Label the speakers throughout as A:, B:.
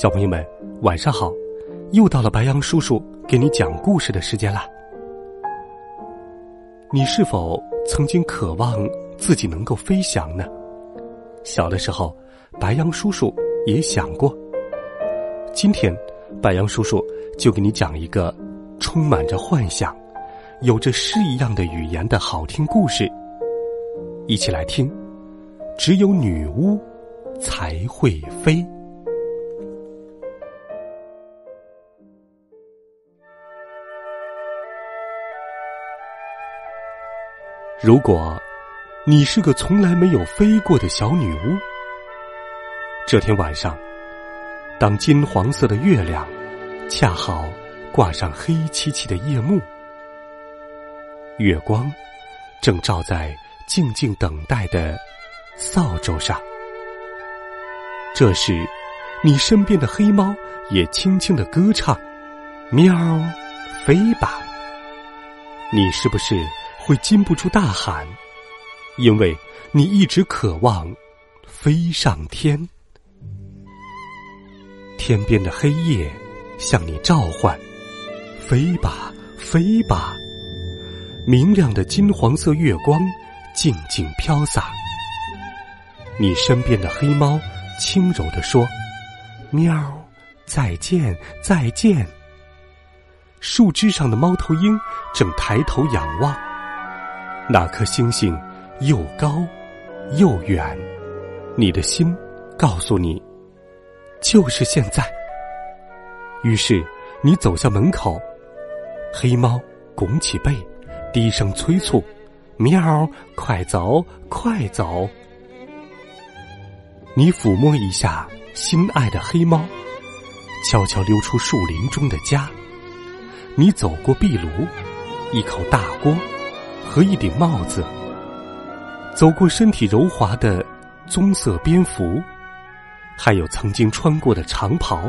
A: 小朋友们，晚上好！又到了白羊叔叔给你讲故事的时间啦。你是否曾经渴望自己能够飞翔呢？小的时候，白羊叔叔也想过。今天，白羊叔叔就给你讲一个充满着幻想、有着诗一样的语言的好听故事。一起来听，只有女巫才会飞。如果你是个从来没有飞过的小女巫，这天晚上，当金黄色的月亮恰好挂上黑漆漆的夜幕，月光正照在静静等待的扫帚上，这时，你身边的黑猫也轻轻的歌唱：“喵，飞吧！”你是不是？会禁不住大喊，因为你一直渴望飞上天。天边的黑夜向你召唤：飞吧，飞吧！明亮的金黄色月光静静飘洒。你身边的黑猫轻柔地说：“喵，再见，再见。”树枝上的猫头鹰正抬头仰望。那颗星星又高又远，你的心告诉你，就是现在。于是你走向门口，黑猫拱起背，低声催促：“喵，快走，快走！”你抚摸一下心爱的黑猫，悄悄溜出树林中的家。你走过壁炉，一口大锅。和一顶帽子，走过身体柔滑的棕色蝙蝠，还有曾经穿过的长袍，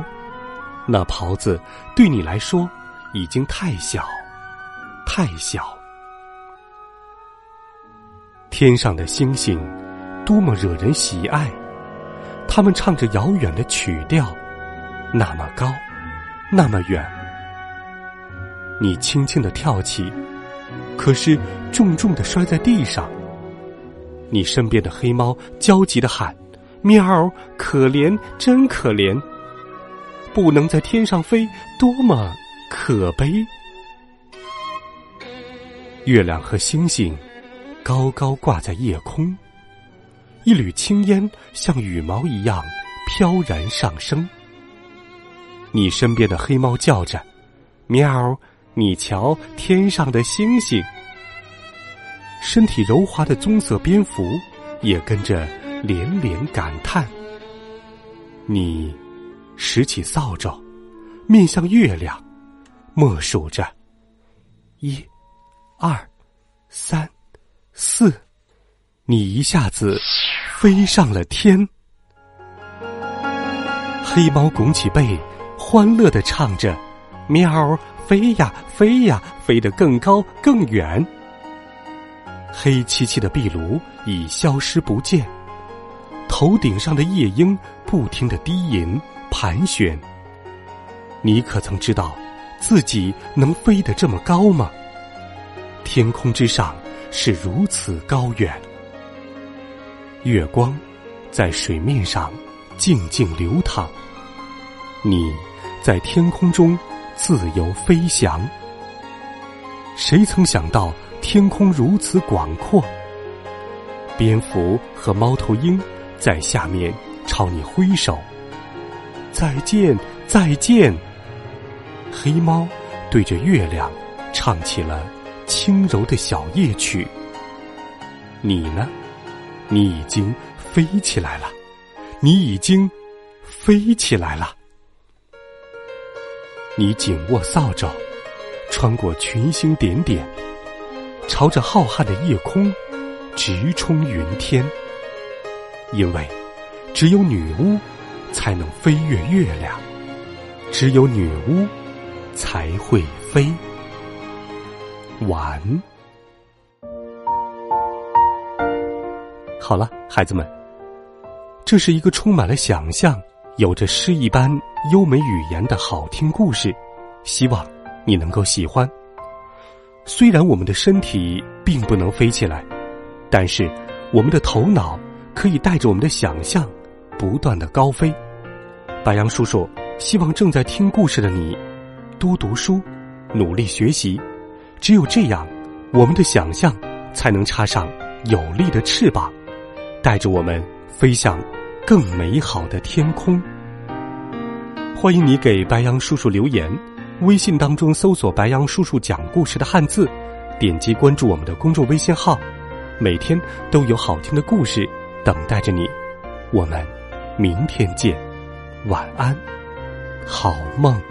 A: 那袍子对你来说已经太小，太小。天上的星星多么惹人喜爱，他们唱着遥远的曲调，那么高，那么远。你轻轻的跳起。可是，重重的摔在地上。你身边的黑猫焦急的喊：“喵，可怜，真可怜！不能在天上飞，多么可悲！”月亮和星星高高挂在夜空，一缕青烟像羽毛一样飘然上升。你身边的黑猫叫着：“喵。”你瞧，天上的星星，身体柔滑的棕色蝙蝠也跟着连连感叹。你拾起扫帚，面向月亮，默数着：一、二、三、四。你一下子飞上了天。黑猫拱起背，欢乐的唱着：喵。飞呀飞呀，飞得更高更远。黑漆漆的壁炉已消失不见，头顶上的夜莺不停的低吟盘旋。你可曾知道，自己能飞得这么高吗？天空之上是如此高远，月光在水面上静静流淌，你在天空中。自由飞翔，谁曾想到天空如此广阔？蝙蝠和猫头鹰在下面朝你挥手，再见，再见。黑猫对着月亮唱起了轻柔的小夜曲。你呢？你已经飞起来了，你已经飞起来了。你紧握扫帚，穿过群星点点，朝着浩瀚的夜空直冲云天。因为只有女巫才能飞越月亮，只有女巫才会飞。完。好了，孩子们，这是一个充满了想象、有着诗一般优美语言的好听故事，希望你能够喜欢。虽然我们的身体并不能飞起来，但是我们的头脑可以带着我们的想象，不断的高飞。白杨叔叔希望正在听故事的你，多读书，努力学习。只有这样，我们的想象才能插上有力的翅膀，带着我们飞向更美好的天空。欢迎你给白杨叔叔留言，微信当中搜索“白杨叔叔讲故事”的汉字，点击关注我们的公众微信号，每天都有好听的故事等待着你。我们明天见，晚安，好梦。